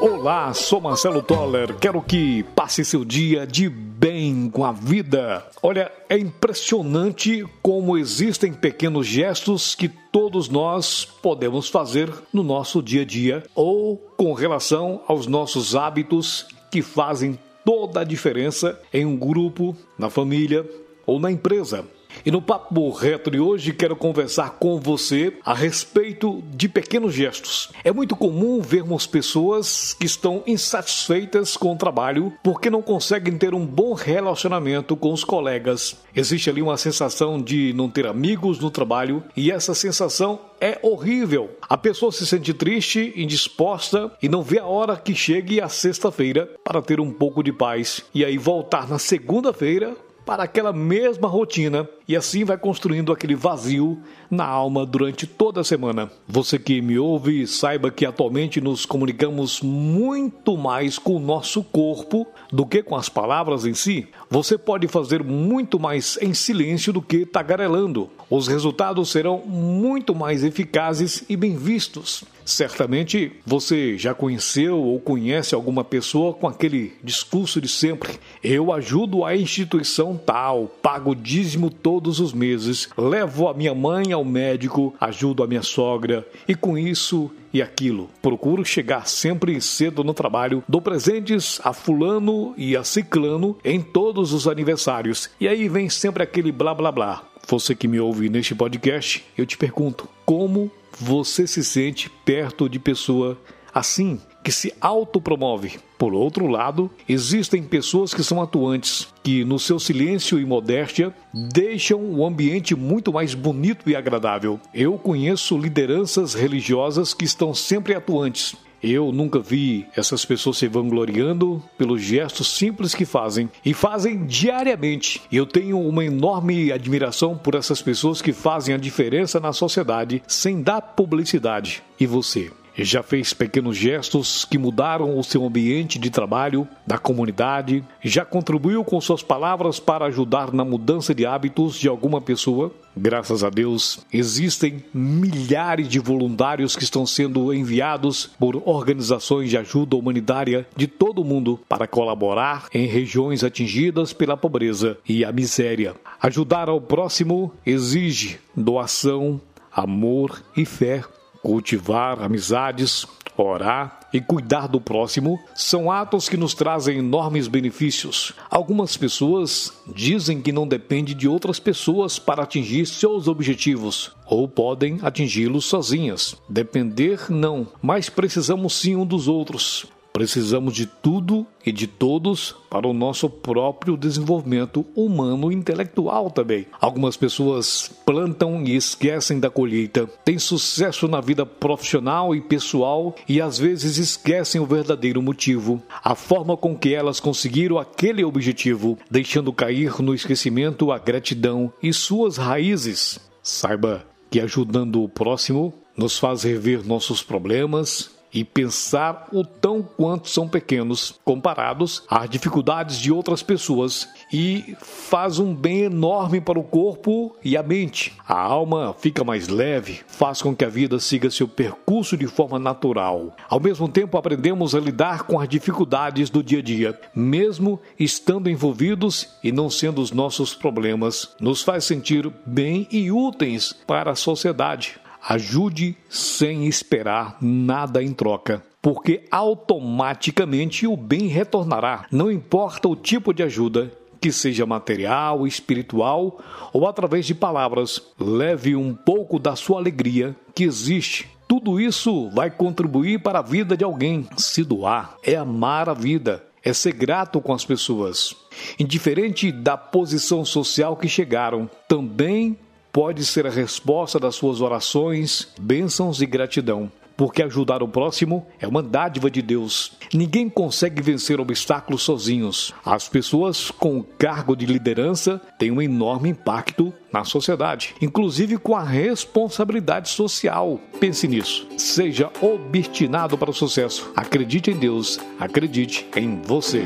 Olá, sou Marcelo Toller. Quero que passe seu dia de bem com a vida. Olha, é impressionante como existem pequenos gestos que todos nós podemos fazer no nosso dia a dia ou com relação aos nossos hábitos que fazem toda a diferença em um grupo, na família ou na empresa. E no Papo Reto de hoje quero conversar com você a respeito de pequenos gestos. É muito comum vermos pessoas que estão insatisfeitas com o trabalho porque não conseguem ter um bom relacionamento com os colegas. Existe ali uma sensação de não ter amigos no trabalho e essa sensação é horrível. A pessoa se sente triste, indisposta e não vê a hora que chegue a sexta-feira para ter um pouco de paz e aí voltar na segunda-feira para aquela mesma rotina e assim vai construindo aquele vazio na alma durante toda a semana. Você que me ouve, saiba que atualmente nos comunicamos muito mais com o nosso corpo do que com as palavras em si. Você pode fazer muito mais em silêncio do que tagarelando. Os resultados serão muito mais eficazes e bem vistos. Certamente você já conheceu ou conhece alguma pessoa com aquele discurso de sempre: eu ajudo a instituição tal, pago dízimo todos os meses, levo a minha mãe ao médico, ajudo a minha sogra e com isso e aquilo. Procuro chegar sempre cedo no trabalho, dou presentes a fulano e a ciclano em todos os aniversários. E aí vem sempre aquele blá blá blá. Você que me ouve neste podcast, eu te pergunto: como você se sente perto de pessoa assim, que se autopromove. Por outro lado, existem pessoas que são atuantes, que no seu silêncio e modéstia deixam o ambiente muito mais bonito e agradável. Eu conheço lideranças religiosas que estão sempre atuantes, eu nunca vi essas pessoas se vangloriando pelos gestos simples que fazem e fazem diariamente. Eu tenho uma enorme admiração por essas pessoas que fazem a diferença na sociedade sem dar publicidade. E você? Já fez pequenos gestos que mudaram o seu ambiente de trabalho, da comunidade, já contribuiu com suas palavras para ajudar na mudança de hábitos de alguma pessoa. Graças a Deus, existem milhares de voluntários que estão sendo enviados por organizações de ajuda humanitária de todo o mundo para colaborar em regiões atingidas pela pobreza e a miséria. Ajudar ao próximo exige doação, amor e fé Cultivar amizades, orar e cuidar do próximo são atos que nos trazem enormes benefícios. Algumas pessoas dizem que não depende de outras pessoas para atingir seus objetivos, ou podem atingi-los sozinhas. Depender, não, mas precisamos sim um dos outros. Precisamos de tudo e de todos para o nosso próprio desenvolvimento humano e intelectual também. Algumas pessoas plantam e esquecem da colheita, têm sucesso na vida profissional e pessoal e às vezes esquecem o verdadeiro motivo, a forma com que elas conseguiram aquele objetivo, deixando cair no esquecimento a gratidão e suas raízes. Saiba que ajudando o próximo nos faz rever nossos problemas e pensar o tão quanto são pequenos comparados às dificuldades de outras pessoas e faz um bem enorme para o corpo e a mente. A alma fica mais leve, faz com que a vida siga seu percurso de forma natural. Ao mesmo tempo, aprendemos a lidar com as dificuldades do dia a dia, mesmo estando envolvidos e não sendo os nossos problemas. Nos faz sentir bem e úteis para a sociedade. Ajude sem esperar nada em troca, porque automaticamente o bem retornará, não importa o tipo de ajuda, que seja material, espiritual ou através de palavras. Leve um pouco da sua alegria que existe. Tudo isso vai contribuir para a vida de alguém. Se doar é amar a vida, é ser grato com as pessoas. Indiferente da posição social que chegaram, também pode ser a resposta das suas orações, bênçãos e gratidão. Porque ajudar o próximo é uma dádiva de Deus. Ninguém consegue vencer obstáculos sozinhos. As pessoas com o cargo de liderança têm um enorme impacto na sociedade, inclusive com a responsabilidade social. Pense nisso. Seja obstinado para o sucesso. Acredite em Deus, acredite em você.